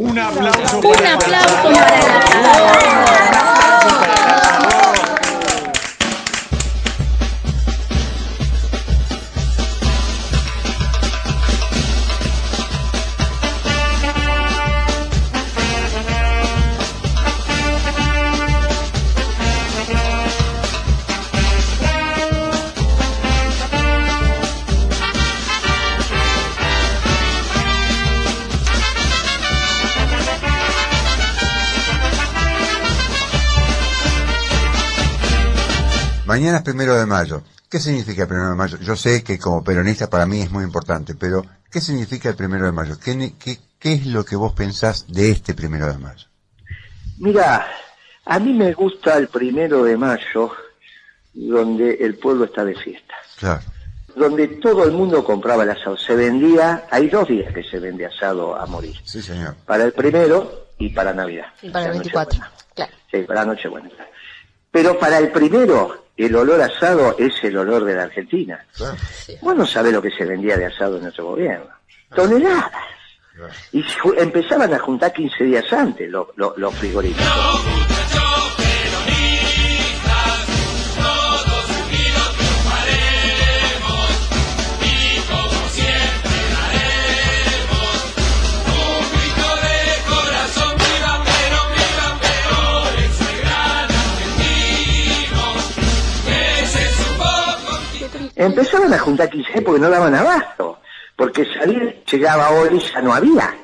Un aplauso Un aplauso para el Mañana es primero de mayo. ¿Qué significa el primero de mayo? Yo sé que como peronista para mí es muy importante, pero ¿qué significa el primero de mayo? ¿Qué, ne- qué, qué es lo que vos pensás de este primero de mayo? Mira, a mí me gusta el primero de mayo, donde el pueblo está de fiesta, Claro. donde todo el mundo compraba el asado. Se vendía, hay dos días que se vende asado a morir, Sí, señor. para el primero y para Navidad. Y para el O sea, 24. Nochebuena. Claro. Sí, para Nochebuena. Pero para el primero, el olor asado es el olor de la Argentina. Claro. Vos no sabés lo que se vendía de asado en nuestro gobierno. Toneladas. Y empezaban a juntar 15 días antes los los- los frigoríficos. Empezaban a juntar 15 porque no daban abasto, porque salir llegaba hoy ya no había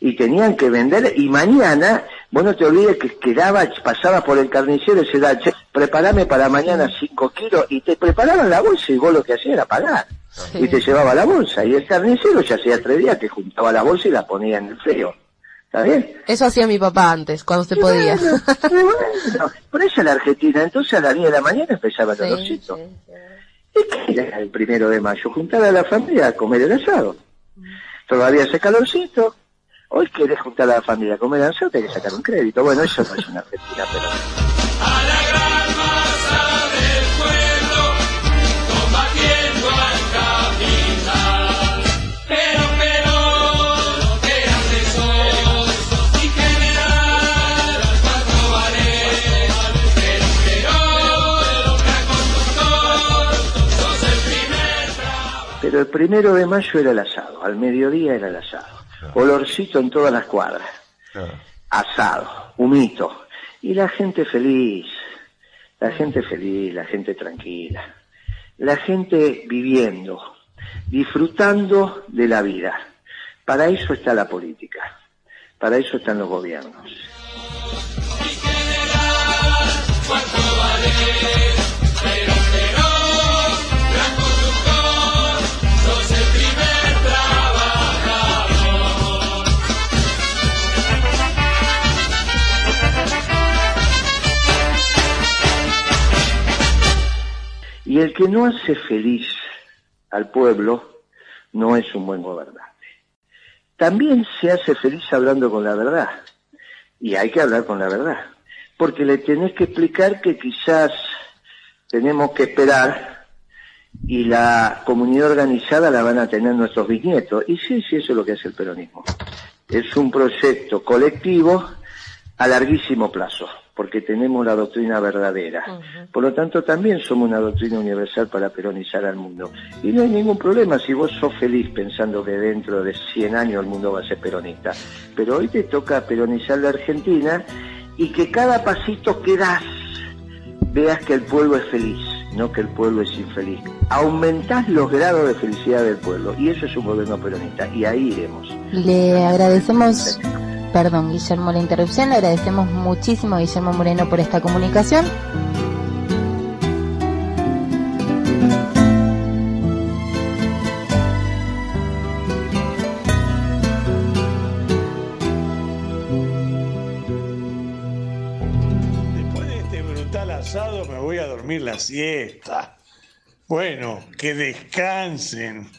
y tenían que vender y mañana, vos no te olvides que quedaba, pasaba por el carnicero y se da, prepárame para mañana 5 kilos y te preparaban la bolsa y vos lo que hacías era pagar y te llevaba la bolsa y el carnicero ya hacía tres días que juntaba la bolsa y la ponía en el frío. ¿Está bien? Eso hacía mi papá antes, cuando se podía. Bueno, bueno, por eso la Argentina, entonces a las 10 de la mañana empezaba el Sí, olorcito. ¿Y qué era el primero de mayo? Juntar a la familia a comer el asado. Todavía hace calorcito. Hoy querés juntar a la familia a comer el asado, tenés que sacar un crédito. Bueno, eso no es una Argentina, pero... Pero el primero de mayo era el asado, al mediodía era el asado. Olorcito en todas las cuadras. Claro. asado, humito, y la gente feliz, la gente feliz, la gente tranquila, la gente viviendo, disfrutando de la vida. Para eso está la política, para eso están los gobiernos. Y el que no hace feliz al pueblo no es un buen gobernante. También se hace feliz hablando con la verdad. Y hay que hablar con la verdad. Porque le tenés que explicar que quizás tenemos que esperar y la comunidad organizada la van a tener nuestros bisnietos. Y sí, sí, eso es lo que hace el peronismo. Es un proyecto colectivo a larguísimo plazo, porque tenemos la doctrina verdadera. Por lo tanto, también somos una doctrina universal para peronizar al mundo. Y no hay ningún problema si vos sos feliz pensando que dentro de 100 años el mundo va a ser peronista. Pero hoy te toca peronizar la Argentina y que cada pasito que das veas que el pueblo es feliz, no que el pueblo es infeliz. Aumentás los grados de felicidad del pueblo y eso es un gobierno peronista y ahí iremos. Le agradecemos, perdón Guillermo la interrupción, le agradecemos muchísimo a Guillermo Moreno por esta comunicación. Después de este brutal asado me voy a dormir la siesta. Bueno, que descansen.